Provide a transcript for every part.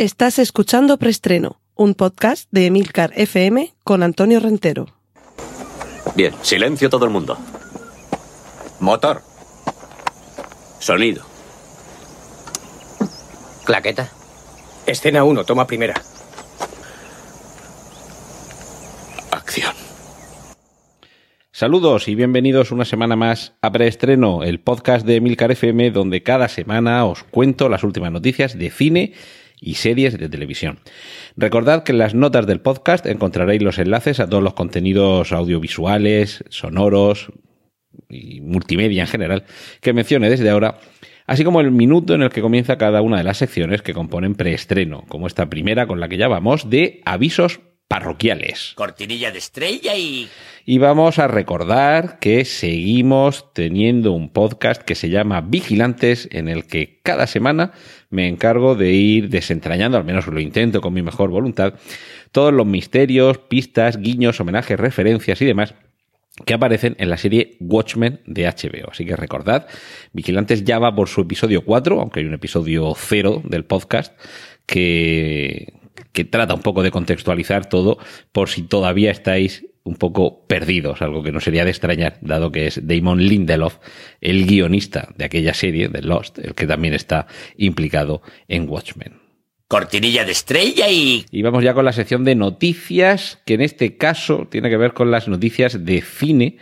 Estás escuchando Preestreno, un podcast de Emilcar FM con Antonio Rentero. Bien, silencio todo el mundo. Motor. Sonido. Claqueta. Escena 1, toma primera. Acción. Saludos y bienvenidos una semana más a Preestreno, el podcast de Emilcar FM, donde cada semana os cuento las últimas noticias de cine y series de televisión. Recordad que en las notas del podcast encontraréis los enlaces a todos los contenidos audiovisuales, sonoros y multimedia en general que mencione desde ahora, así como el minuto en el que comienza cada una de las secciones que componen preestreno, como esta primera con la que ya vamos de avisos parroquiales. Cortinilla de estrella y... Y vamos a recordar que seguimos teniendo un podcast que se llama Vigilantes, en el que cada semana me encargo de ir desentrañando, al menos lo intento con mi mejor voluntad, todos los misterios, pistas, guiños, homenajes, referencias y demás que aparecen en la serie Watchmen de HBO. Así que recordad, Vigilantes ya va por su episodio 4, aunque hay un episodio 0 del podcast que, que trata un poco de contextualizar todo por si todavía estáis un poco perdidos, algo que no sería de extrañar, dado que es Damon Lindelof, el guionista de aquella serie, de Lost, el que también está implicado en Watchmen. Cortinilla de estrella y... Y vamos ya con la sección de noticias, que en este caso tiene que ver con las noticias de cine,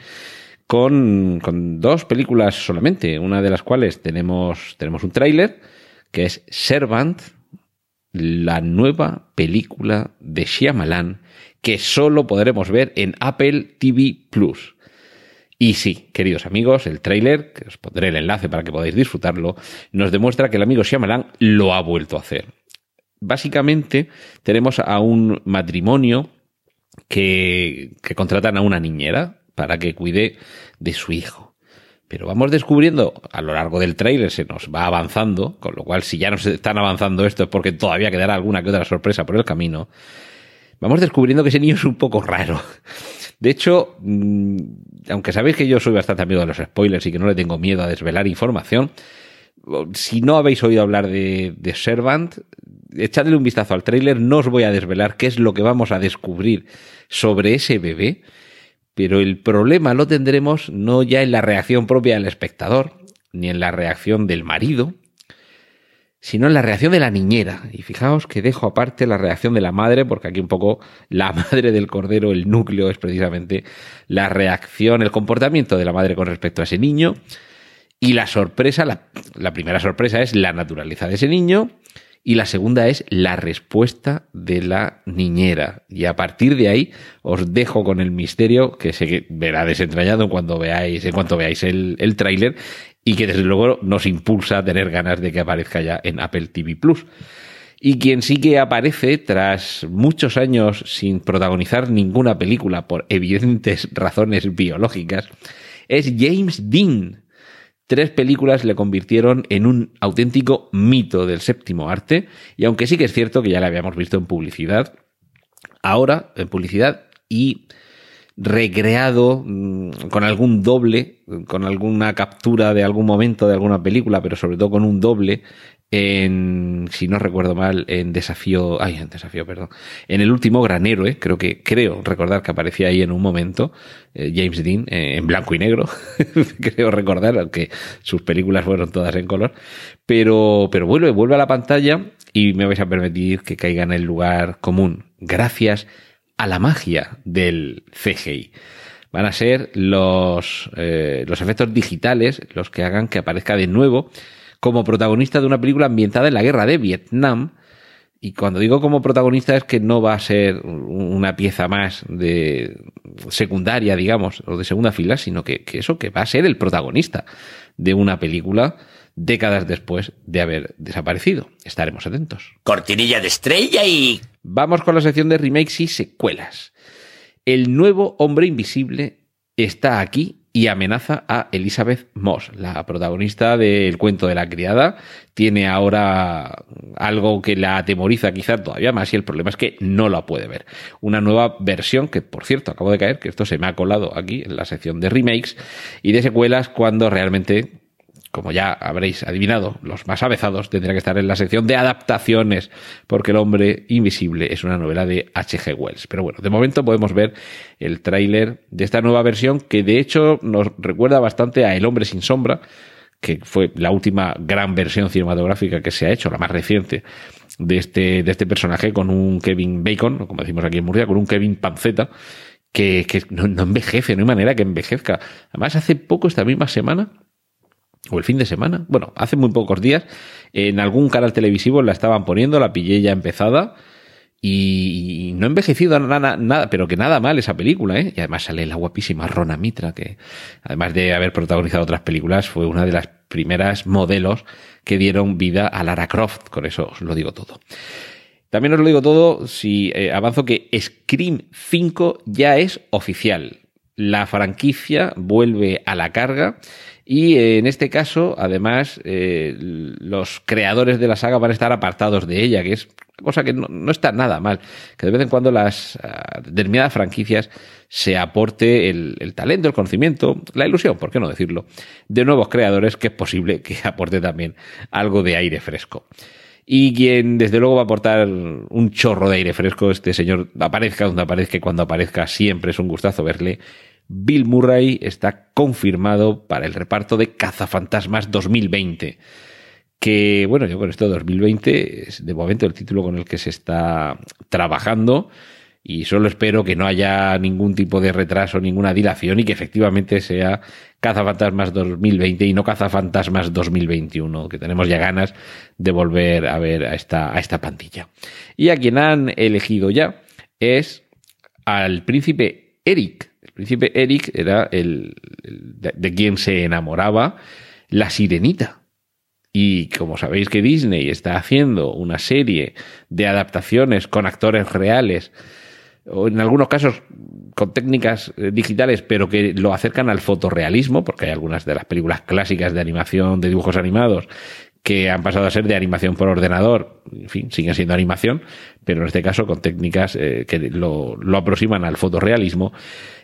con, con dos películas solamente, una de las cuales tenemos, tenemos un tráiler, que es Servant, la nueva película de Shyamalan que solo podremos ver en Apple TV Plus. Y sí, queridos amigos, el tráiler, que os pondré el enlace para que podáis disfrutarlo, nos demuestra que el amigo Shyamalan lo ha vuelto a hacer. Básicamente tenemos a un matrimonio que, que contratan a una niñera para que cuide de su hijo. Pero vamos descubriendo a lo largo del tráiler, se nos va avanzando, con lo cual si ya nos están avanzando esto es porque todavía quedará alguna que otra sorpresa por el camino. Vamos descubriendo que ese niño es un poco raro. De hecho, mmm, aunque sabéis que yo soy bastante amigo de los spoilers y que no le tengo miedo a desvelar información, si no habéis oído hablar de, de Servant, echadle un vistazo al tráiler, no os voy a desvelar qué es lo que vamos a descubrir sobre ese bebé, pero el problema lo tendremos no ya en la reacción propia del espectador, ni en la reacción del marido, sino en la reacción de la niñera. Y fijaos que dejo aparte la reacción de la madre, porque aquí un poco la madre del cordero, el núcleo es precisamente la reacción, el comportamiento de la madre con respecto a ese niño. Y la sorpresa, la, la primera sorpresa es la naturaleza de ese niño. Y la segunda es la respuesta de la niñera. Y a partir de ahí os dejo con el misterio que se verá desentrañado cuando veáis, en cuanto veáis el, el tráiler y que desde luego nos impulsa a tener ganas de que aparezca ya en Apple TV Plus. Y quien sí que aparece tras muchos años sin protagonizar ninguna película por evidentes razones biológicas es James Dean. Tres películas le convirtieron en un auténtico mito del séptimo arte y aunque sí que es cierto que ya le habíamos visto en publicidad, ahora en publicidad y recreado mmm, con algún doble, con alguna captura de algún momento de alguna película, pero sobre todo con un doble en, si no recuerdo mal, en Desafío, ay, en Desafío, perdón, en el último Gran Héroe, creo que, creo recordar que aparecía ahí en un momento, eh, James Dean, eh, en blanco y negro, creo recordar, aunque sus películas fueron todas en color, pero, pero vuelve, vuelve a la pantalla y me vais a permitir que caiga en el lugar común. Gracias a la magia del CGI. Van a ser los, eh, los efectos digitales los que hagan que aparezca de nuevo como protagonista de una película ambientada en la guerra de Vietnam. Y cuando digo como protagonista es que no va a ser una pieza más de secundaria, digamos, o de segunda fila, sino que, que eso, que va a ser el protagonista de una película décadas después de haber desaparecido. Estaremos atentos. Cortinilla de estrella y... Vamos con la sección de remakes y secuelas. El nuevo hombre invisible está aquí y amenaza a Elizabeth Moss, la protagonista del cuento de la criada. Tiene ahora algo que la atemoriza quizá todavía más y el problema es que no la puede ver. Una nueva versión que, por cierto, acabo de caer, que esto se me ha colado aquí en la sección de remakes y de secuelas cuando realmente como ya habréis adivinado, los más avezados, tendría que estar en la sección de adaptaciones, porque El hombre invisible es una novela de H.G. Wells. Pero bueno, de momento podemos ver el tráiler de esta nueva versión que de hecho nos recuerda bastante a El hombre sin sombra, que fue la última gran versión cinematográfica que se ha hecho, la más reciente de este, de este personaje, con un Kevin Bacon, como decimos aquí en Murcia, con un Kevin Panceta, que, que no, no envejece, no hay manera que envejezca. Además, hace poco, esta misma semana, o el fin de semana, bueno, hace muy pocos días, en algún canal televisivo la estaban poniendo, la pillé ya empezada, y no ha envejecido nada, nada, pero que nada mal esa película, ¿eh? Y además sale la guapísima Rona Mitra, que además de haber protagonizado otras películas, fue una de las primeras modelos que dieron vida a Lara Croft. Con eso os lo digo todo. También os lo digo todo si eh, avanzo que Scream 5 ya es oficial. La franquicia vuelve a la carga y eh, en este caso, además, eh, los creadores de la saga van a estar apartados de ella, que es cosa que no, está nada mal, que de vez en cuando las uh, determinadas franquicias se aporte el, el, talento, el conocimiento, la ilusión, ¿por qué no decirlo?, de nuevos creadores que es posible que aporte también algo de aire fresco. Y quien desde luego va a aportar un chorro de aire fresco, este señor aparezca donde aparezca y cuando aparezca siempre es un gustazo verle. Bill Murray está confirmado para el reparto de Cazafantasmas 2020 que bueno, yo con esto 2020 es de momento el título con el que se está trabajando y solo espero que no haya ningún tipo de retraso, ninguna dilación y que efectivamente sea Cazafantasmas 2020 y no Cazafantasmas 2021, que tenemos ya ganas de volver a ver a esta, a esta pantilla. Y a quien han elegido ya es al príncipe Eric. Príncipe Eric era el, de, de quien se enamoraba la sirenita. Y como sabéis que Disney está haciendo una serie de adaptaciones con actores reales, o en algunos casos con técnicas digitales, pero que lo acercan al fotorrealismo, porque hay algunas de las películas clásicas de animación, de dibujos animados, que han pasado a ser de animación por ordenador, en fin, siguen siendo animación, pero en este caso con técnicas eh, que lo, lo, aproximan al fotorrealismo,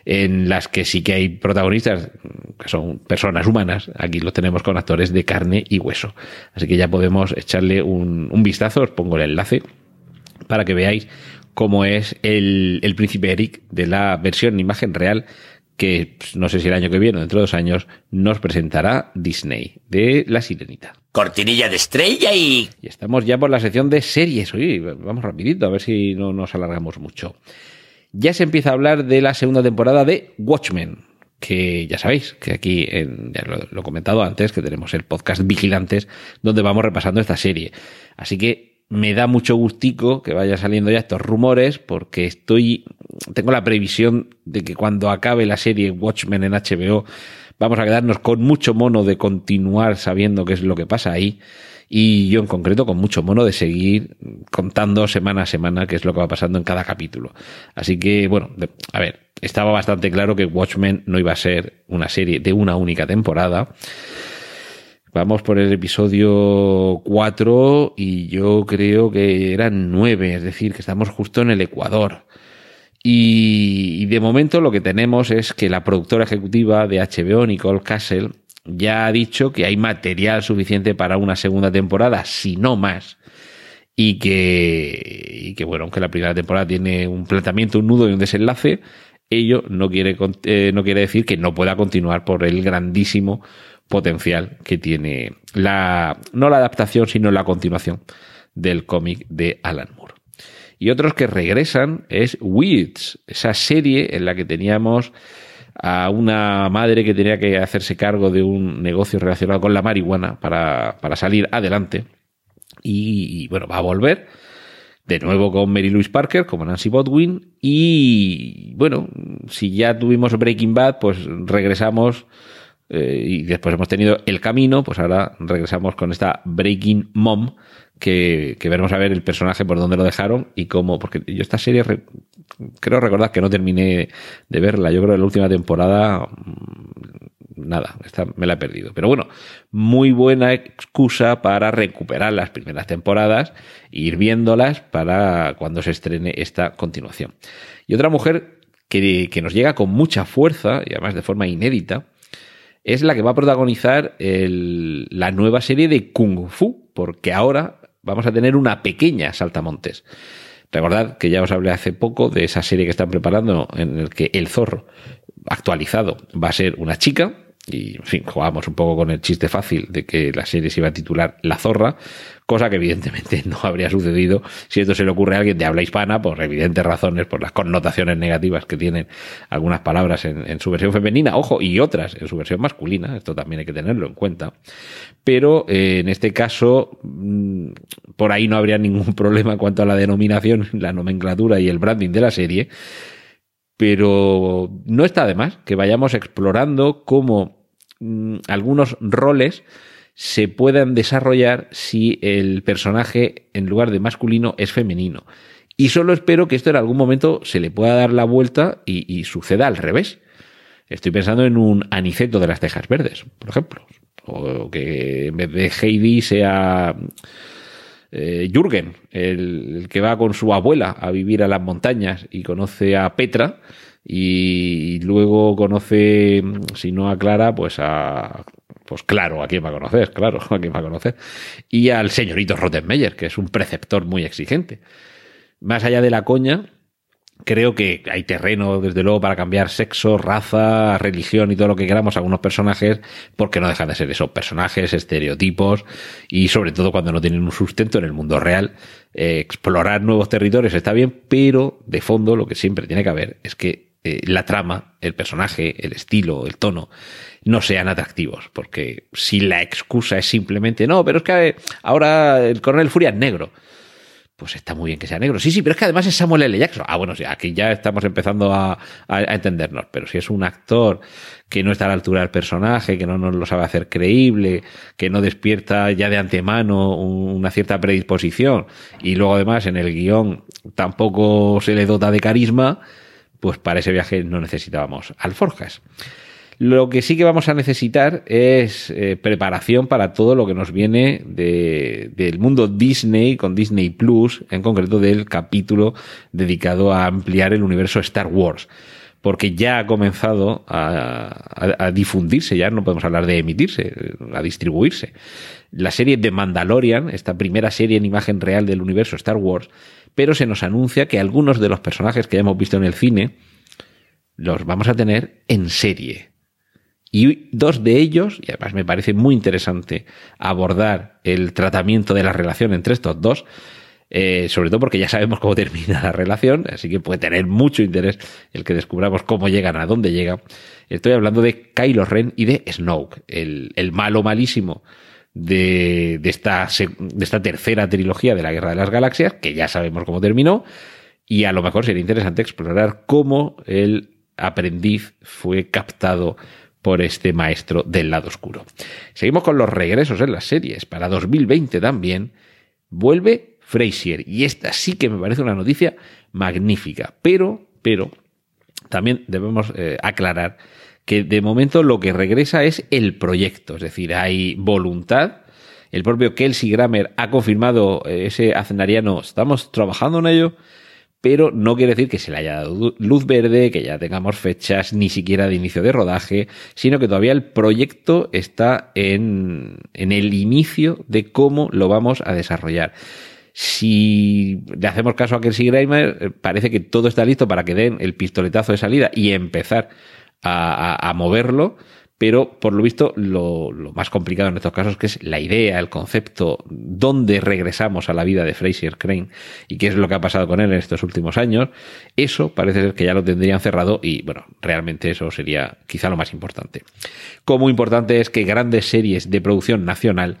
en las que sí que hay protagonistas que son personas humanas, aquí lo tenemos con actores de carne y hueso. Así que ya podemos echarle un, un vistazo, os pongo el enlace para que veáis cómo es el, el príncipe Eric de la versión en imagen real que pues, no sé si el año que viene o dentro de dos años nos presentará Disney de La Sirenita. Cortinilla de estrella y... Y estamos ya por la sección de series. Oye, vamos rapidito, a ver si no nos alargamos mucho. Ya se empieza a hablar de la segunda temporada de Watchmen, que ya sabéis que aquí, en, ya lo, lo he comentado antes, que tenemos el podcast Vigilantes, donde vamos repasando esta serie. Así que me da mucho gustico que vaya saliendo ya estos rumores porque estoy tengo la previsión de que cuando acabe la serie Watchmen en HBO vamos a quedarnos con mucho mono de continuar sabiendo qué es lo que pasa ahí y yo en concreto con mucho mono de seguir contando semana a semana qué es lo que va pasando en cada capítulo. Así que bueno, a ver, estaba bastante claro que Watchmen no iba a ser una serie de una única temporada. Vamos por el episodio 4 y yo creo que eran 9, es decir, que estamos justo en el Ecuador. Y, de momento lo que tenemos es que la productora ejecutiva de HBO, Nicole Castle, ya ha dicho que hay material suficiente para una segunda temporada, si no más. Y que, que bueno, aunque la primera temporada tiene un planteamiento, un nudo y un desenlace, ello no quiere, eh, no quiere decir que no pueda continuar por el grandísimo potencial que tiene la, no la adaptación, sino la continuación del cómic de Alan Moore. Y otros que regresan es Weeds, esa serie en la que teníamos a una madre que tenía que hacerse cargo de un negocio relacionado con la marihuana para, para salir adelante. Y, bueno, va a volver de nuevo con Mary Louise Parker como Nancy Bodwin. Y bueno, si ya tuvimos Breaking Bad, pues regresamos eh, y después hemos tenido El Camino, pues ahora regresamos con esta Breaking Mom, que, veremos a ver el personaje por dónde lo dejaron y cómo, porque yo esta serie re, creo recordar que no terminé de verla, yo creo que la última temporada nada, esta me la he perdido. Pero bueno, muy buena excusa para recuperar las primeras temporadas e ir viéndolas para cuando se estrene esta continuación. Y otra mujer que, que nos llega con mucha fuerza y además de forma inédita, es la que va a protagonizar el- la nueva serie de Kung Fu, porque ahora vamos a tener una pequeña saltamontes. Recordad que ya os hablé hace poco de esa serie que están preparando en el que el zorro actualizado va a ser una chica. Y, en fin, jugamos un poco con el chiste fácil de que la serie se iba a titular La Zorra, cosa que evidentemente no habría sucedido si esto se le ocurre a alguien de habla hispana por evidentes razones, por las connotaciones negativas que tienen algunas palabras en, en su versión femenina, ojo, y otras en su versión masculina, esto también hay que tenerlo en cuenta. Pero eh, en este caso, mm, por ahí no habría ningún problema en cuanto a la denominación, la nomenclatura y el branding de la serie pero no está de más que vayamos explorando cómo mm, algunos roles se puedan desarrollar si el personaje en lugar de masculino es femenino. Y solo espero que esto en algún momento se le pueda dar la vuelta y, y suceda al revés. Estoy pensando en un aniceto de las cejas verdes, por ejemplo. O que en vez de Heidi sea eh, Jürgen, el, el que va con su abuela a vivir a las montañas y conoce a Petra y luego conoce, si no a Clara, pues a... Pues claro, ¿a quién va a conocer? Claro, ¿a quién va a conocer? Y al señorito Rottenmeier, que es un preceptor muy exigente. Más allá de la coña, creo que hay terreno, desde luego, para cambiar sexo, raza, religión y todo lo que queramos a algunos personajes, porque no dejan de ser esos personajes, estereotipos, y sobre todo cuando no tienen un sustento en el mundo real. Eh, explorar nuevos territorios está bien, pero de fondo lo que siempre tiene que haber es que eh, la trama, el personaje, el estilo, el tono, no sean atractivos, porque si la excusa es simplemente, no, pero es que eh, ahora el coronel Furia es negro pues está muy bien que sea negro. Sí, sí, pero es que además es Samuel L. Jackson. Ah, bueno, sí, aquí ya estamos empezando a, a, a, entendernos. Pero si es un actor que no está a la altura del personaje, que no nos lo sabe hacer creíble, que no despierta ya de antemano una cierta predisposición, y luego además en el guion tampoco se le dota de carisma, pues para ese viaje no necesitábamos alforjas. Lo que sí que vamos a necesitar es eh, preparación para todo lo que nos viene de, del mundo Disney, con Disney Plus, en concreto del capítulo dedicado a ampliar el universo Star Wars. Porque ya ha comenzado a, a, difundirse, ya no podemos hablar de emitirse, a distribuirse. La serie de Mandalorian, esta primera serie en imagen real del universo Star Wars, pero se nos anuncia que algunos de los personajes que hemos visto en el cine los vamos a tener en serie. Y dos de ellos, y además me parece muy interesante abordar el tratamiento de la relación entre estos dos, eh, sobre todo porque ya sabemos cómo termina la relación, así que puede tener mucho interés el que descubramos cómo llegan, a dónde llegan. Estoy hablando de Kylo Ren y de Snoke, el, el malo malísimo de, de, esta, de esta tercera trilogía de la Guerra de las Galaxias, que ya sabemos cómo terminó, y a lo mejor sería interesante explorar cómo el aprendiz fue captado por este maestro del lado oscuro. Seguimos con los regresos en las series. Para 2020 también vuelve Frasier. Y esta sí que me parece una noticia magnífica. Pero, pero, también debemos eh, aclarar que de momento lo que regresa es el proyecto. Es decir, hay voluntad. El propio Kelsey Grammer ha confirmado ese acenariano, estamos trabajando en ello pero no quiere decir que se le haya dado luz verde, que ya tengamos fechas ni siquiera de inicio de rodaje, sino que todavía el proyecto está en, en el inicio de cómo lo vamos a desarrollar. Si le hacemos caso a Kelsey Grammer, parece que todo está listo para que den el pistoletazo de salida y empezar a, a moverlo, pero por lo visto lo, más complicado en estos casos que es la idea, el concepto, dónde regresamos a la vida de Fraser Crane y qué es lo que ha pasado con él en estos últimos años, eso parece ser que ya lo tendrían cerrado y bueno, realmente eso sería quizá lo más importante. Como importante es que grandes series de producción nacional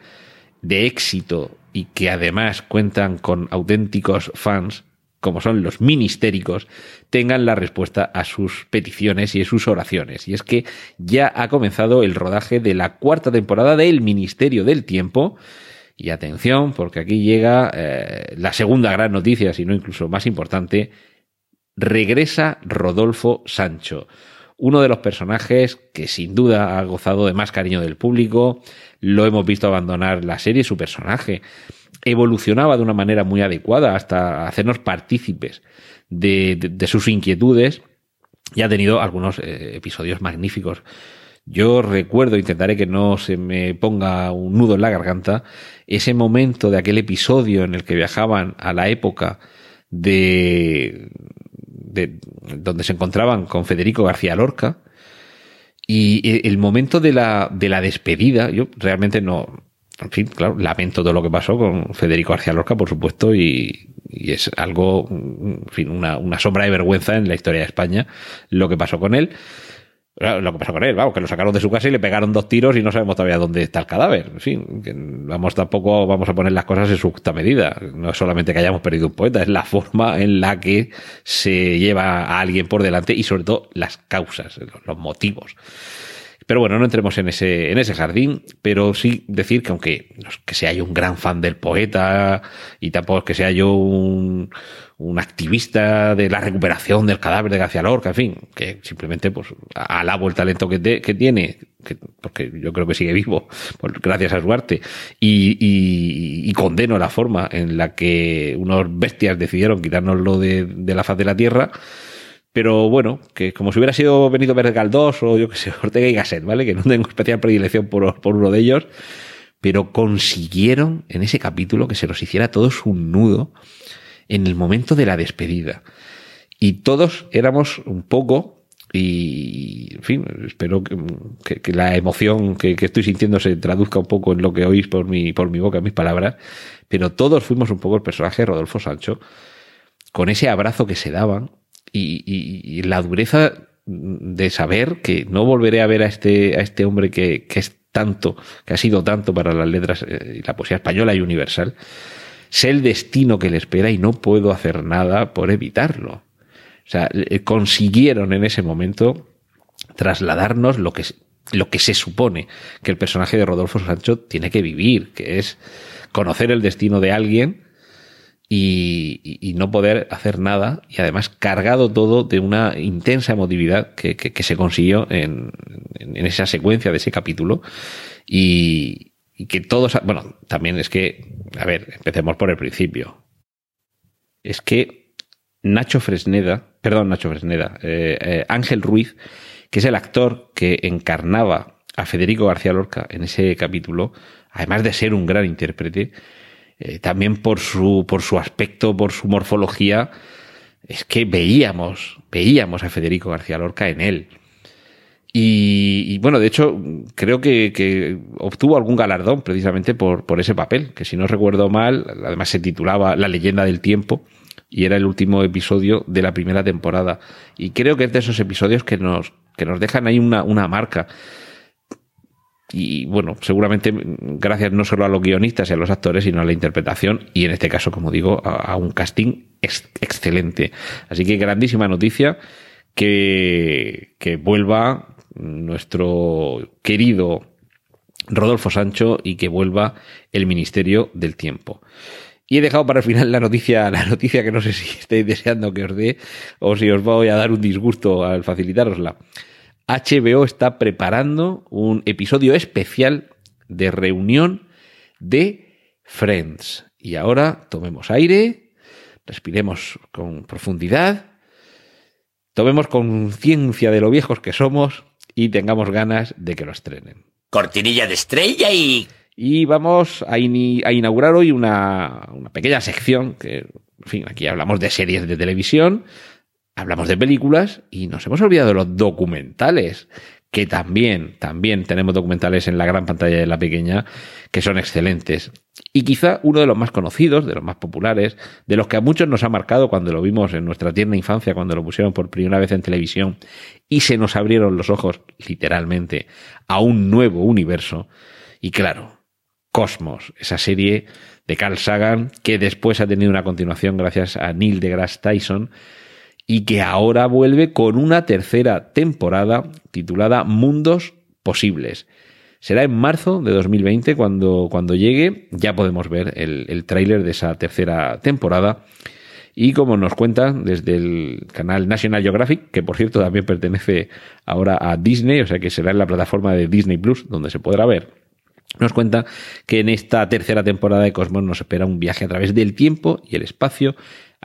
de éxito y que además cuentan con auténticos fans como son los ministéricos, tengan la respuesta a sus peticiones y a sus oraciones. Y es que ya ha comenzado el rodaje de la cuarta temporada del Ministerio del Tiempo. Y atención, porque aquí llega eh, la segunda gran noticia, si no incluso más importante. Regresa Rodolfo Sancho, uno de los personajes que sin duda ha gozado de más cariño del público. Lo hemos visto abandonar la serie, su personaje evolucionaba de una manera muy adecuada hasta hacernos partícipes de, sus inquietudes y ha tenido algunos eh, episodios magníficos. Yo recuerdo, intentaré que no se me ponga un nudo en la garganta, ese momento de aquel episodio en el que viajaban a la época de, de donde se encontraban con Federico García Lorca y el momento de la, de la despedida, yo realmente no, en fin, claro, lamento todo lo que pasó con Federico García Lorca, por supuesto, y, y es algo, en fin, una, una, sombra de vergüenza en la historia de España lo que pasó con él. Lo que pasó con él, vamos, que lo sacaron de su casa y le pegaron dos tiros y no sabemos todavía dónde está el cadáver. En fin, vamos tampoco vamos a poner las cosas en su justa medida. No es solamente que hayamos perdido un poeta, es la forma en la que se lleva a alguien por delante y sobre todo las causas, los motivos. Pero bueno, no entremos en ese, en ese jardín, pero sí decir que aunque no es que sea yo un gran fan del poeta y tampoco es que sea yo un, un activista de la recuperación del cadáver de García Lorca, en fin, que simplemente pues alabo el talento que, que tiene, que, porque yo creo que sigue vivo, pues, gracias a su arte, y, y, y, condeno la forma en la que unos bestias decidieron quitárnoslo de, de la faz de la tierra, pero bueno, que como si hubiera sido Benito Galdós o yo que sé, Ortega y Gasset, ¿vale? Que no tengo especial predilección por, por uno de ellos, pero consiguieron en ese capítulo que se los hiciera todos un nudo en el momento de la despedida. Y todos éramos un poco, y en fin, espero que, que, que la emoción que, que, estoy sintiendo se traduzca un poco en lo que oís por mi, por mi boca, en mis palabras, pero todos fuimos un poco el personaje de Rodolfo Sancho, con ese abrazo que se daban y, y, y, la dureza de saber que no volveré a ver a este, a este hombre que, que es tanto, que ha sido tanto para las letras y la poesía española y universal, sé el destino que le espera y no puedo hacer nada por evitarlo. O sea, consiguieron en ese momento trasladarnos lo que, lo que se supone que el personaje de Rodolfo Sancho tiene que vivir, que es conocer el destino de alguien y, y, no poder hacer nada y además cargado todo de una intensa emotividad que, que, se consiguió en, en, esa secuencia de ese capítulo y, y, que todos, bueno, también es que, a ver, empecemos por el principio. Es que Nacho Fresneda, perdón, Nacho Fresneda, eh, eh, Ángel Ruiz, que es el actor que encarnaba a Federico García Lorca en ese capítulo, además de ser un gran intérprete, eh, también por su, por su aspecto, por su morfología, es que veíamos, veíamos a Federico García Lorca en él. Y, bueno, de hecho, creo que, que, obtuvo algún galardón precisamente por, por ese papel, que si no recuerdo mal, además se titulaba La leyenda del tiempo y era el último episodio de la primera temporada. Y creo que es de esos episodios que nos, que nos dejan ahí una, una marca y bueno, seguramente gracias no solo a los guionistas y a los actores, sino a la interpretación y en este caso, como digo, a, un casting ex excelente. Así que grandísima noticia que, que vuelva nuestro querido Rodolfo Sancho y que vuelva el Ministerio del Tiempo. Y he dejado para el final la noticia, la noticia que no sé si estáis deseando que os dé o si os voy a dar un disgusto al facilitarosla. HBO está preparando un episodio especial de reunión de Friends. Y ahora tomemos aire, respiremos con profundidad, tomemos conciencia de lo viejos que somos y tengamos ganas de que lo estrenen. Cortinilla de estrella y... Y vamos a, in a inaugurar hoy una, una pequeña sección que, en fin, aquí hablamos de series de televisión, hablamos de películas y nos hemos olvidado de los documentales, que también, también tenemos documentales en la gran pantalla de la pequeña que son excelentes. Y quizá uno de los más conocidos, de los más populares, de los que a muchos nos ha marcado cuando lo vimos en nuestra tierna infancia, cuando lo pusieron por primera vez en televisión y se nos abrieron los ojos, literalmente, a un nuevo universo. Y claro, Cosmos, esa serie de Carl Sagan que después ha tenido una continuación gracias a Neil deGrasse Tyson, y que ahora vuelve con una tercera temporada titulada Mundos Posibles. Será en marzo de 2020 cuando, cuando llegue, ya podemos ver el, el tráiler de esa tercera temporada. Y como nos cuentan desde el canal National Geographic, que por cierto también pertenece ahora a Disney, o sea que será en la plataforma de Disney Plus donde se podrá ver, nos cuenta que en esta tercera temporada de Cosmos nos espera un viaje a través del tiempo y el espacio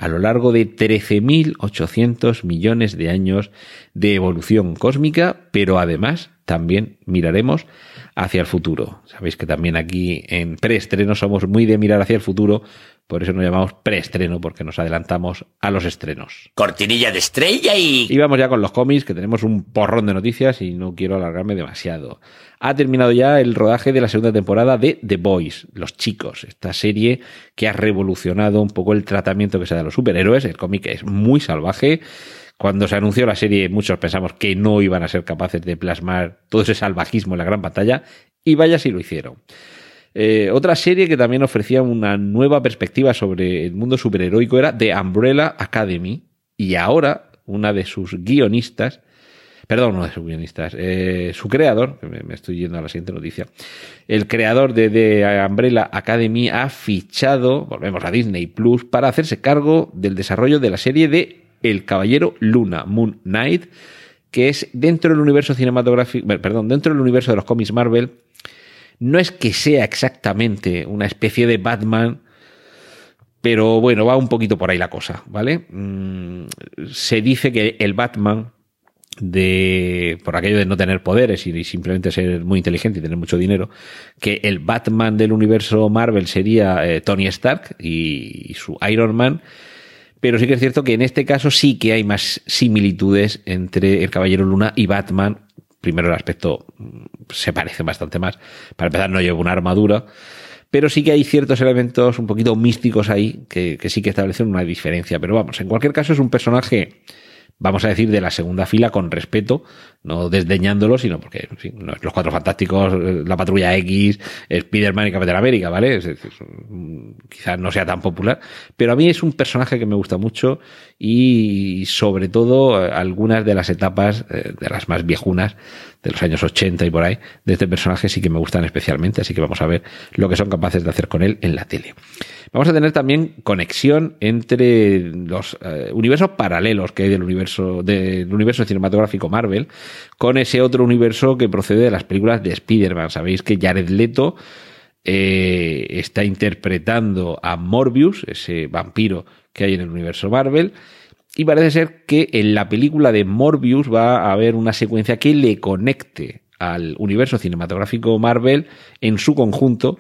a lo largo de 13.800 millones de años de evolución cósmica, pero además también miraremos hacia el futuro. Sabéis que también aquí en preestreno somos muy de mirar hacia el futuro, por eso nos llamamos preestreno, porque nos adelantamos a los estrenos. Cortinilla de estrella y... Y vamos ya con los cómics, que tenemos un porrón de noticias y no quiero alargarme demasiado. Ha terminado ya el rodaje de la segunda temporada de The Boys, Los Chicos, esta serie que ha revolucionado un poco el tratamiento que se da a los superhéroes. El cómic es muy salvaje. Cuando se anunció la serie, muchos pensamos que no iban a ser capaces de plasmar todo ese salvajismo en la gran pantalla, y vaya si lo hicieron. Eh, otra serie que también ofrecía una nueva perspectiva sobre el mundo superheroico era The Umbrella Academy. Y ahora, una de sus guionistas, perdón, no de sus guionistas, eh, su creador, me, estoy yendo a la siguiente noticia, el creador de The Umbrella Academy ha fichado, volvemos a Disney Plus, para hacerse cargo del desarrollo de la serie de El Caballero Luna, Moon Knight, que es dentro del universo cinematográfico, perdón, dentro del universo de los cómics Marvel, no es que sea exactamente una especie de Batman, pero bueno, va un poquito por ahí la cosa, ¿vale? Mm, se dice que el Batman de por aquello de no tener poderes y simplemente ser muy inteligente y tener mucho dinero, que el Batman del universo Marvel sería eh, Tony Stark y, y, su Iron Man, pero sí que es cierto que en este caso sí que hay más similitudes entre el Caballero Luna y Batman. Primero el aspecto mm, se parece bastante más. Para empezar no lleva una armadura, pero sí que hay ciertos elementos un poquito místicos ahí que, que sí que establecen una diferencia. Pero vamos, en cualquier caso es un personaje vamos a decir, de la segunda fila con respeto, no desdeñándolo, sino porque, en fin, los cuatro fantásticos, la patrulla X, Spider-Man y Capitán América, ¿vale? Quizás no sea tan popular, pero a mí es un personaje que me gusta mucho y sobre todo algunas de las etapas, de las más viejunas, de los años 80 y por ahí, de este personaje sí que me gustan especialmente, así que vamos a ver lo que son capaces de hacer con él en la tele. Vamos a tener también conexión entre los eh, universos paralelos que hay del universo, del universo cinematográfico Marvel con ese otro universo que procede de las películas de Spider-Man. Sabéis que Jared Leto eh, está interpretando a Morbius, ese vampiro que hay en el universo Marvel, y parece ser que en la película de Morbius va a haber una secuencia que le conecte al universo cinematográfico Marvel en su conjunto,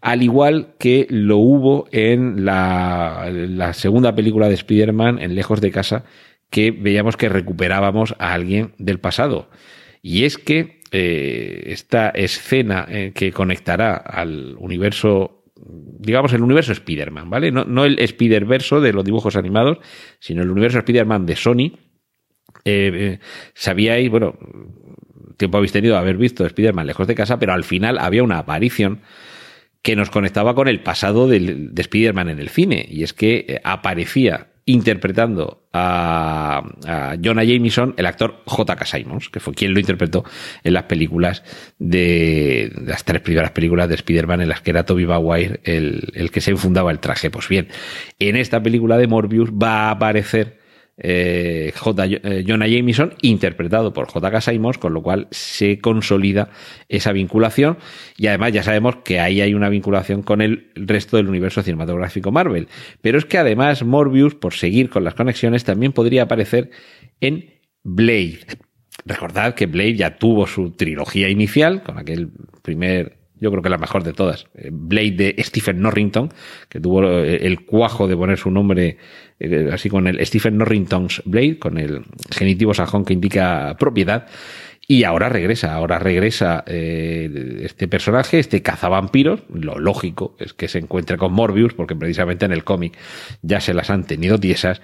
al igual que lo hubo en la, segunda película de Spider-Man, en Lejos de Casa, que veíamos que recuperábamos a alguien del pasado. Y es que eh, esta escena eh, que conectará al universo, digamos, el universo Spider-Man, ¿vale? No, no el Spider-Verso de los dibujos animados, sino el universo Spider-Man de Sony. Eh, sabíais, bueno, tiempo habéis tenido de haber visto Spider-Man lejos de casa, pero al final había una aparición que nos conectaba con el pasado de, de Spider-Man en el cine. Y es que eh, aparecía interpretando a, a, Jonah Jameson el actor J.K. Simons, que fue quien lo interpretó en las películas de, las tres primeras películas de Spider-Man en las que era Tobey Maguire el, el que se infundaba el traje. Pues bien, en esta película de Morbius va a aparecer eh, J. Eh, Jonah Jameson, interpretado por J.K. Simons, con lo cual se consolida esa vinculación y además ya sabemos que ahí hay una vinculación con el resto del universo cinematográfico Marvel. Pero es que además Morbius, por seguir con las conexiones, también podría aparecer en Blade. Recordad que Blade ya tuvo su trilogía inicial con aquel primer yo creo que la mejor de todas, Blade de Stephen Norrington, que tuvo el cuajo de poner su nombre así con el Stephen Norrington's Blade, con el genitivo sajón que indica propiedad. Y ahora regresa, ahora regresa eh, este personaje, este cazavampiros. Lo lógico es que se encuentre con Morbius, porque precisamente en el cómic ya se las han tenido tiesas.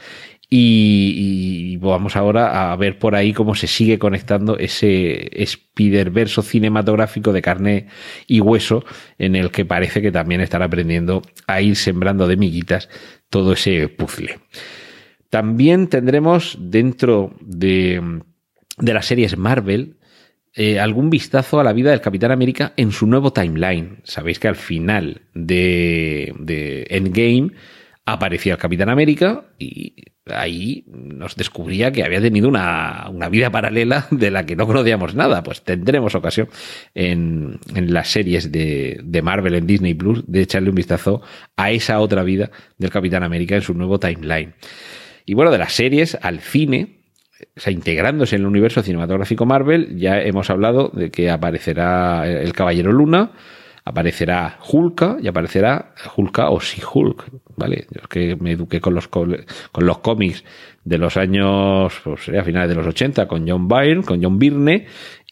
Y, vamos ahora a ver por ahí cómo se sigue conectando ese Spider-Verso cinematográfico de carne y hueso en el que parece que también están aprendiendo a ir sembrando de miguitas todo ese puzzle. También tendremos dentro de, de las series Marvel eh, algún vistazo a la vida del Capitán América en su nuevo timeline. Sabéis que al final de, de Endgame aparecía el Capitán América y ahí nos descubría que había tenido una, una, vida paralela de la que no conocíamos nada. Pues tendremos ocasión en, en las series de, de, Marvel en Disney Plus de echarle un vistazo a esa otra vida del Capitán América en su nuevo timeline. Y bueno, de las series al cine, o sea, integrándose en el universo cinematográfico Marvel, ya hemos hablado de que aparecerá el Caballero Luna, aparecerá Hulka y aparecerá Hulka o si Hulk, ¿vale? Yo es que me eduqué con los, con los cómics de los años, pues a finales de los 80, con John Byrne, con John Byrne,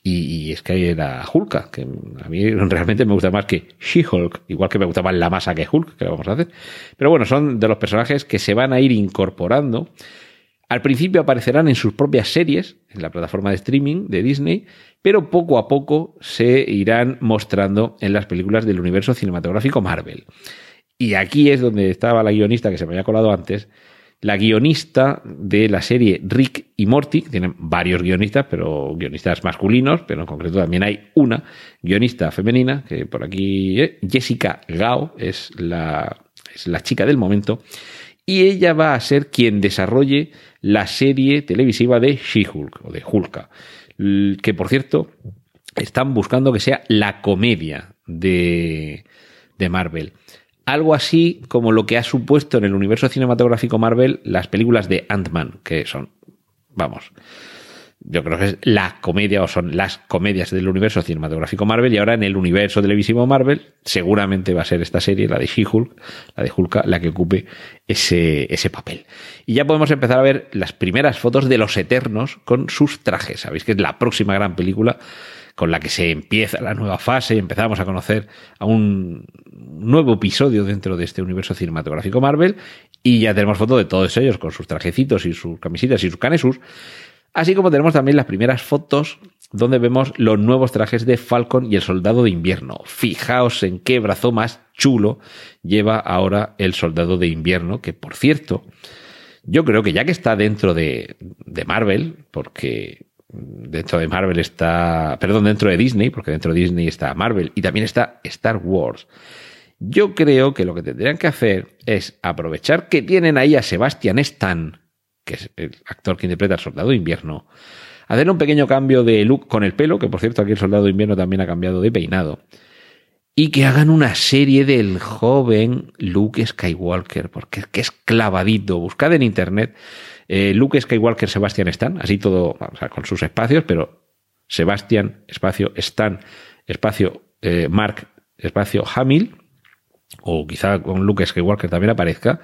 y, es que era Hulka, que a mí realmente me gusta más que She-Hulk, igual que me gusta más la masa que Hulk, que vamos a hacer. Pero bueno, son de los personajes que se van a ir incorporando. Al principio aparecerán en sus propias series, en la plataforma de streaming de Disney, pero poco a poco se irán mostrando en las películas del universo cinematográfico Marvel. Y aquí es donde estaba la guionista que se me había colado antes, la guionista de la serie Rick y Morty, tienen varios guionistas, pero guionistas masculinos, pero en concreto también hay una guionista femenina, que por aquí, eh, Jessica Gao, es la, es la chica del momento, y ella va a ser quien desarrolle la serie televisiva de She-Hulk, o de Hulka que por cierto están buscando que sea la comedia de, de Marvel. Algo así como lo que ha supuesto en el universo cinematográfico Marvel las películas de Ant-Man, que son, vamos, yo creo que es la comedia o son las comedias del universo cinematográfico Marvel y ahora en el universo televisivo Marvel seguramente va a ser esta serie, la de She-Hulk, la de Hulk, la que ocupe ese, ese papel. Y ya podemos empezar a ver las primeras fotos de los Eternos con sus trajes. Sabéis que es la próxima gran película con la que se empieza la nueva fase y empezamos a conocer a un nuevo episodio dentro de este universo cinematográfico Marvel y ya tenemos fotos de todos ellos con sus trajecitos y sus camisitas y sus canesus Así como tenemos también las primeras fotos donde vemos los nuevos trajes de Falcon y el Soldado de Invierno. Fijaos en qué brazo más chulo lleva ahora el Soldado de Invierno, que por cierto, yo creo que ya que está dentro de, de Marvel, porque dentro de Marvel está, perdón, dentro de Disney, porque dentro de Disney está Marvel y también está Star Wars. Yo creo que lo que tendrían que hacer es aprovechar que tienen ahí a Sebastian Stan, que es el actor que interpreta al soldado de invierno, hacer un pequeño cambio de look con el pelo, que por cierto aquí el soldado de invierno también ha cambiado de peinado, y que hagan una serie del joven Luke Skywalker, porque es clavadito. Buscad en internet eh, Luke Skywalker Sebastian Stan, así todo, con sus espacios, pero Sebastian, espacio Stan, espacio eh, Mark, espacio Hamill, o quizá con Luke Skywalker también aparezca,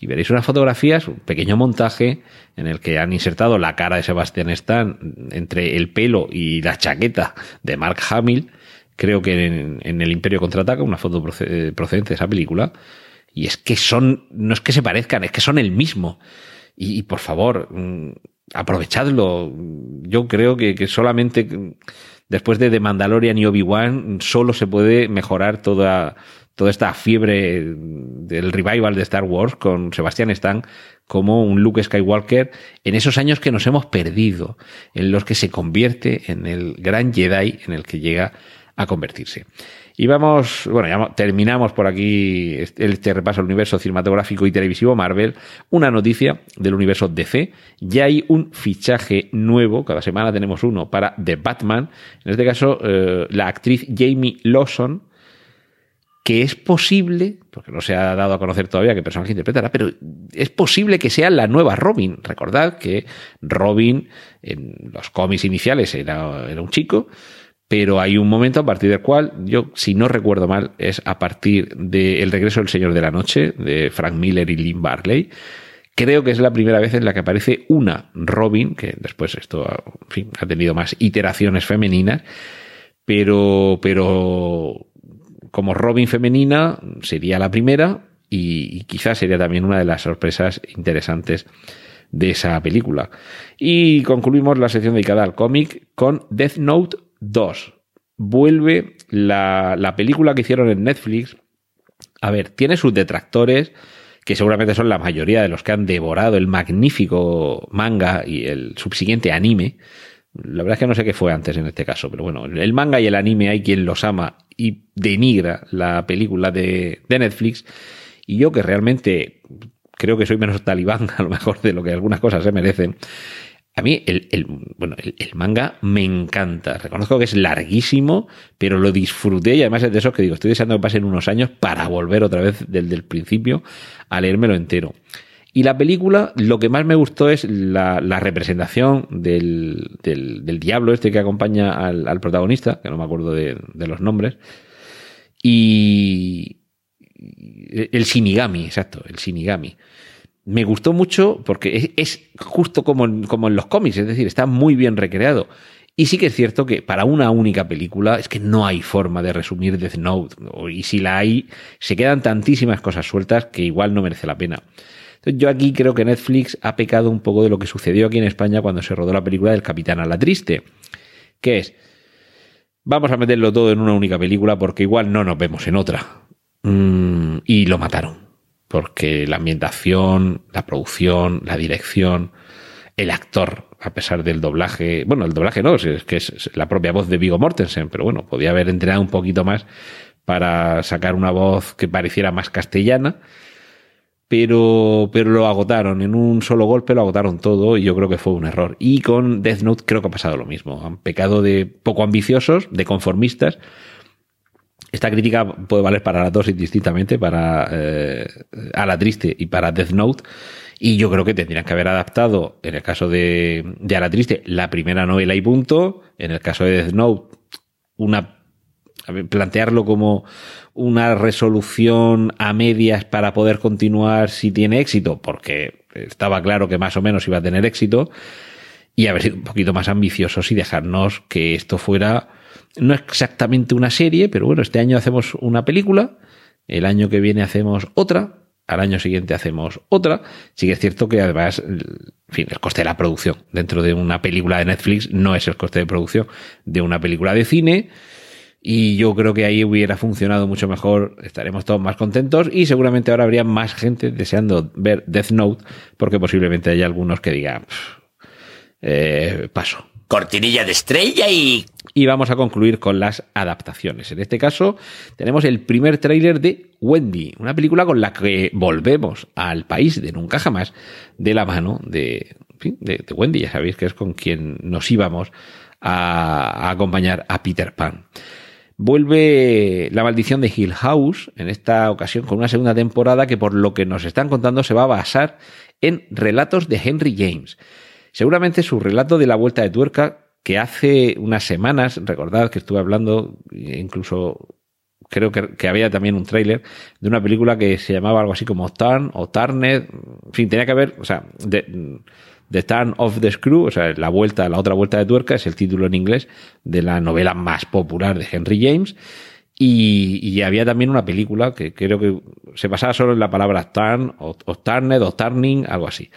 y veréis unas fotografías, un pequeño montaje en el que han insertado la cara de Sebastián Stan entre el pelo y la chaqueta de Mark Hamill, creo que en, el Imperio Contraataca, una foto procedente de esa película, y es que son, no es que se parezcan, es que son el mismo. Y, por favor, mm, aprovechadlo. Yo creo que, que solamente después de The Mandalorian y Obi-Wan solo se puede mejorar toda, toda esta fiebre del revival de Star Wars con Sebastian Stan como un Luke Skywalker en esos años que nos hemos perdido, en los que se convierte en el gran Jedi en el que llega a convertirse. Y vamos, bueno, ya terminamos por aquí este, este repaso al universo cinematográfico y televisivo Marvel. Una noticia del universo DC. Ya hay un fichaje nuevo, cada semana tenemos uno para The Batman. En este caso, eh, la actriz Jamie Lawson, que es posible, porque no se ha dado a conocer todavía qué personaje interpretará, pero es posible que sea la nueva Robin. Recordad que Robin en los cómics iniciales era, era un chico, pero hay un momento a partir del cual, yo, si no recuerdo mal, es a partir del regreso del Señor de la Noche, de Frank Miller y Lynn Barley. Creo que es la primera vez en la que aparece una Robin, que después esto en fin, ha tenido más iteraciones femeninas, pero, pero como Robin femenina sería la primera y, quizás sería también una de las sorpresas interesantes de esa película. Y concluimos la sección dedicada al cómic con Death Note 2. Vuelve la, la película que hicieron en Netflix. A ver, tiene sus detractores, que seguramente son la mayoría de los que han devorado el magnífico manga y el subsiguiente anime la verdad es que no sé qué fue antes en este caso, pero bueno, el manga y el anime hay quien los ama y denigra la película de, Netflix. Y yo que realmente creo que soy menos talibán, a lo mejor de lo que algunas cosas se merecen. A mí el, bueno, el, manga me encanta. Reconozco que es larguísimo, pero lo disfruté y además es de eso que digo, estoy deseando que pasen unos años para volver otra vez desde el principio a leérmelo entero. Y la película, lo que más me gustó es la, representación del, del, diablo este que acompaña al, protagonista, que no me acuerdo de, los nombres. Y el Shinigami, exacto, el Shinigami me gustó mucho porque es, justo como como en los cómics, es decir, está muy bien recreado. Y sí que es cierto que para una única película es que no hay forma de resumir Death Note. Y si la hay, se quedan tantísimas cosas sueltas que igual no merece la pena. Yo aquí creo que Netflix ha pecado un poco de lo que sucedió aquí en España cuando se rodó la película del Capitán a la Triste. Que es, vamos a meterlo todo en una única película porque igual no nos vemos en otra. Mm, y lo mataron porque la ambientación, la producción, la dirección, el actor, a pesar del doblaje, bueno, el doblaje no, es que es la propia voz de Vigo Mortensen, pero bueno, podía haber entrenado un poquito más para sacar una voz que pareciera más castellana, pero, pero lo agotaron, en un solo golpe lo agotaron todo y yo creo que fue un error. Y con Death Note creo que ha pasado lo mismo, han pecado de poco ambiciosos, de conformistas, esta crítica puede valer para las dos indistintamente, para eh, A la Triste y para Death Note. Y yo creo que tendrían que haber adaptado, en el caso de, de A la Triste, la primera novela y punto. En el caso de Death Note, una plantearlo como una resolución a medias para poder continuar si tiene éxito, porque estaba claro que más o menos iba a tener éxito, y haber sido un poquito más ambiciosos y dejarnos que esto fuera no exactamente una serie, pero bueno, este año hacemos una película, el año que viene hacemos otra, al año siguiente hacemos otra. Sí que es cierto que además, en fin, el coste de la producción dentro de una película de Netflix no es el coste de producción de una película de cine. Y yo creo que ahí hubiera funcionado mucho mejor, estaremos todos más contentos y seguramente ahora habría más gente deseando ver Death Note porque posiblemente haya algunos que digan, eh, paso. Cortinilla de estrella y y vamos a concluir con las adaptaciones. En este caso, tenemos el primer tráiler de Wendy, una película con la que volvemos al país de nunca jamás de la mano de, de, Wendy. Ya sabéis que es con quien nos íbamos a, acompañar a Peter Pan. Vuelve La maldición de Hill House, en esta ocasión con una segunda temporada que por lo que nos están contando se va a basar en relatos de Henry James. Seguramente su relato de la vuelta de tuerca que hace unas semanas, recordad que estuve hablando, incluso creo que, había también un tráiler de una película que se llamaba algo así como Turn o Turned, en fin, tenía que ver, o sea, The, Turn of the Screw, o sea, la vuelta, la otra vuelta de tuerca, es el título en inglés de la novela más popular de Henry James. Y, había también una película que creo que se basaba solo en la palabra turn o, o o turning, algo así.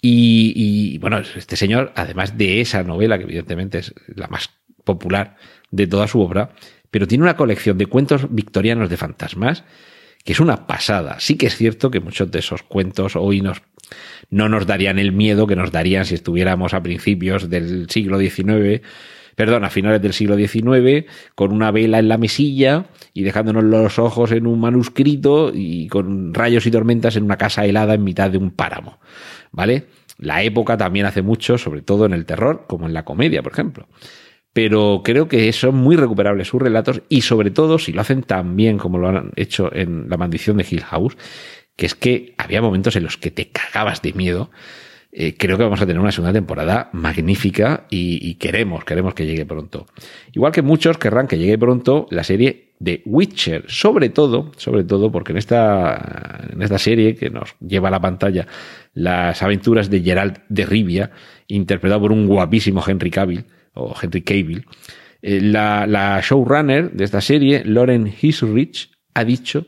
Y, bueno, este señor, además de esa novela, que evidentemente es la más popular de toda su obra, pero tiene una colección de cuentos victorianos de fantasmas que es una pasada. Sí que es cierto que muchos de esos cuentos hoy nos, no nos darían el miedo que nos darían si estuviéramos a principios del siglo XIX, perdón, a finales del siglo XIX, con una vela en la mesilla y dejándonos los ojos en un manuscrito y con rayos y tormentas en una casa helada en mitad de un páramo. ¿vale? La época también hace mucho, sobre todo en el terror, como en la comedia, por ejemplo. Pero creo que son muy recuperables sus relatos y sobre todo si lo hacen tan bien como lo han hecho en La maldición de Hill House, que es que había momentos en los que te cagabas de miedo. Eh, creo que vamos a tener una segunda temporada magnífica y, queremos, queremos que llegue pronto. Igual que muchos querrán que llegue pronto la serie de Witcher, sobre todo, sobre todo porque en esta, en esta serie que nos lleva a la pantalla las aventuras de Gerald de Rivia, interpretado por un guapísimo Henry Cavill, o Henry Cavill, eh, la, la, showrunner de esta serie, Lauren Hisrich, ha dicho,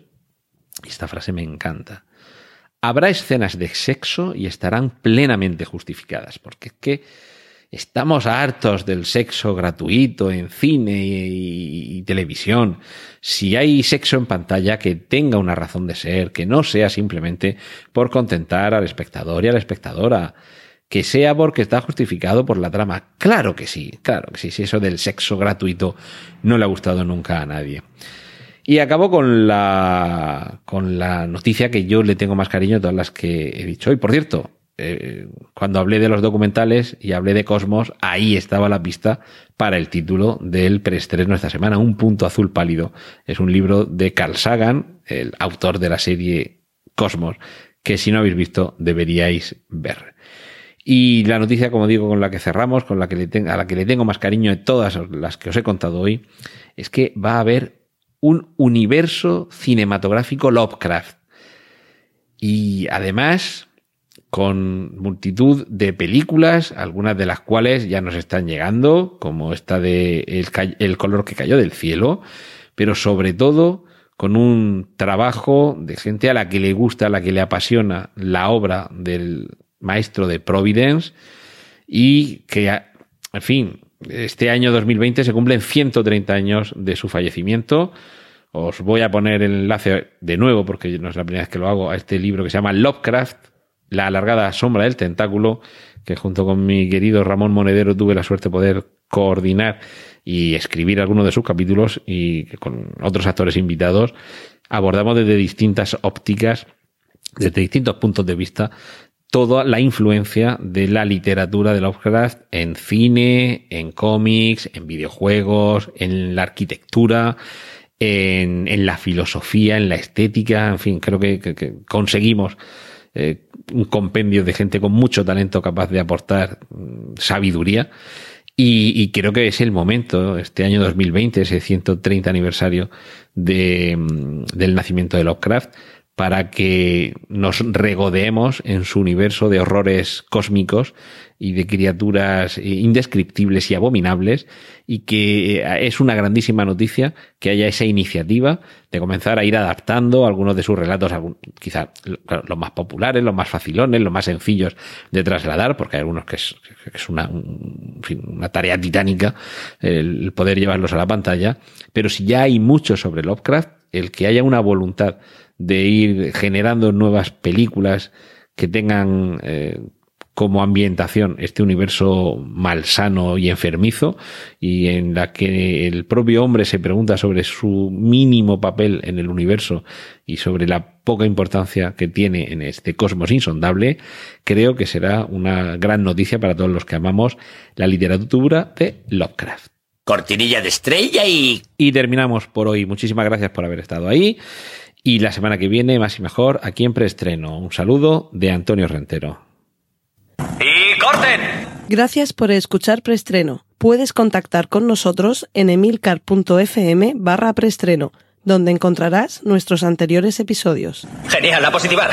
esta frase me encanta, habrá escenas de sexo y estarán plenamente justificadas, porque es que Estamos hartos del sexo gratuito en cine y, televisión. Si hay sexo en pantalla, que tenga una razón de ser, que no sea simplemente por contentar al espectador y a la espectadora, que sea porque está justificado por la trama. Claro que sí, claro que sí, si eso del sexo gratuito no le ha gustado nunca a nadie. Y acabo con la, con la noticia que yo le tengo más cariño a todas las que he dicho hoy. Por cierto, eh, cuando hablé de los documentales y hablé de Cosmos, ahí estaba la pista para el título del preestreno esta semana, Un punto azul pálido. Es un libro de Carl Sagan, el autor de la serie Cosmos, que si no habéis visto deberíais ver. Y la noticia, como digo, con la que cerramos, con la que le a la que le tengo más cariño de todas las que os he contado hoy, es que va a haber un universo cinematográfico Lovecraft. Y además, con multitud de películas, algunas de las cuales ya nos están llegando, como esta de el, color que cayó del cielo, pero sobre todo con un trabajo de gente a la que le gusta, a la que le apasiona la obra del maestro de Providence y que, en fin, este año 2020 se cumplen 130 años de su fallecimiento. Os voy a poner el enlace de nuevo, porque no es la primera vez que lo hago, a este libro que se llama Lovecraft, La alargada sombra del tentáculo, que junto con mi querido Ramón Monedero tuve la suerte de poder coordinar y escribir algunos de sus capítulos y con otros actores invitados abordamos desde distintas ópticas, desde distintos puntos de vista, toda la influencia de la literatura de Lovecraft en cine, en cómics, en videojuegos, en la arquitectura, en, la filosofía, en la estética, en fin, creo que, conseguimos eh, un compendio de gente con mucho talento capaz de aportar mm, sabiduría. Y, creo que es el momento, este año 2020, ese 130 aniversario mm, del nacimiento de Lovecraft, para que nos regodeemos en su universo de horrores cósmicos y de criaturas indescriptibles y abominables y que eh, es una grandísima noticia que haya esa iniciativa de comenzar a ir adaptando algunos de sus relatos, quizá los más populares, los más facilones, los más sencillos de trasladar, porque hay algunos que es, una, un, una tarea titánica el poder llevarlos a la pantalla, pero si ya hay mucho sobre Lovecraft, el que haya una voluntad de ir generando nuevas películas que tengan eh, como ambientación este universo malsano y enfermizo y en la que el propio hombre se pregunta sobre su mínimo papel en el universo y sobre la poca importancia que tiene en este cosmos insondable, creo que será una gran noticia para todos los que amamos la literatura de Lovecraft. Cortinilla de estrella y... Y terminamos por hoy. Muchísimas gracias por haber estado ahí. Y la semana que viene, más y mejor, aquí en preestreno. Un saludo de Antonio Rentero. ¡Y corten! Gracias por escuchar preestreno. Puedes contactar con nosotros en emilcar.fm barra preestreno, donde encontrarás nuestros anteriores episodios. Genial, a positivar.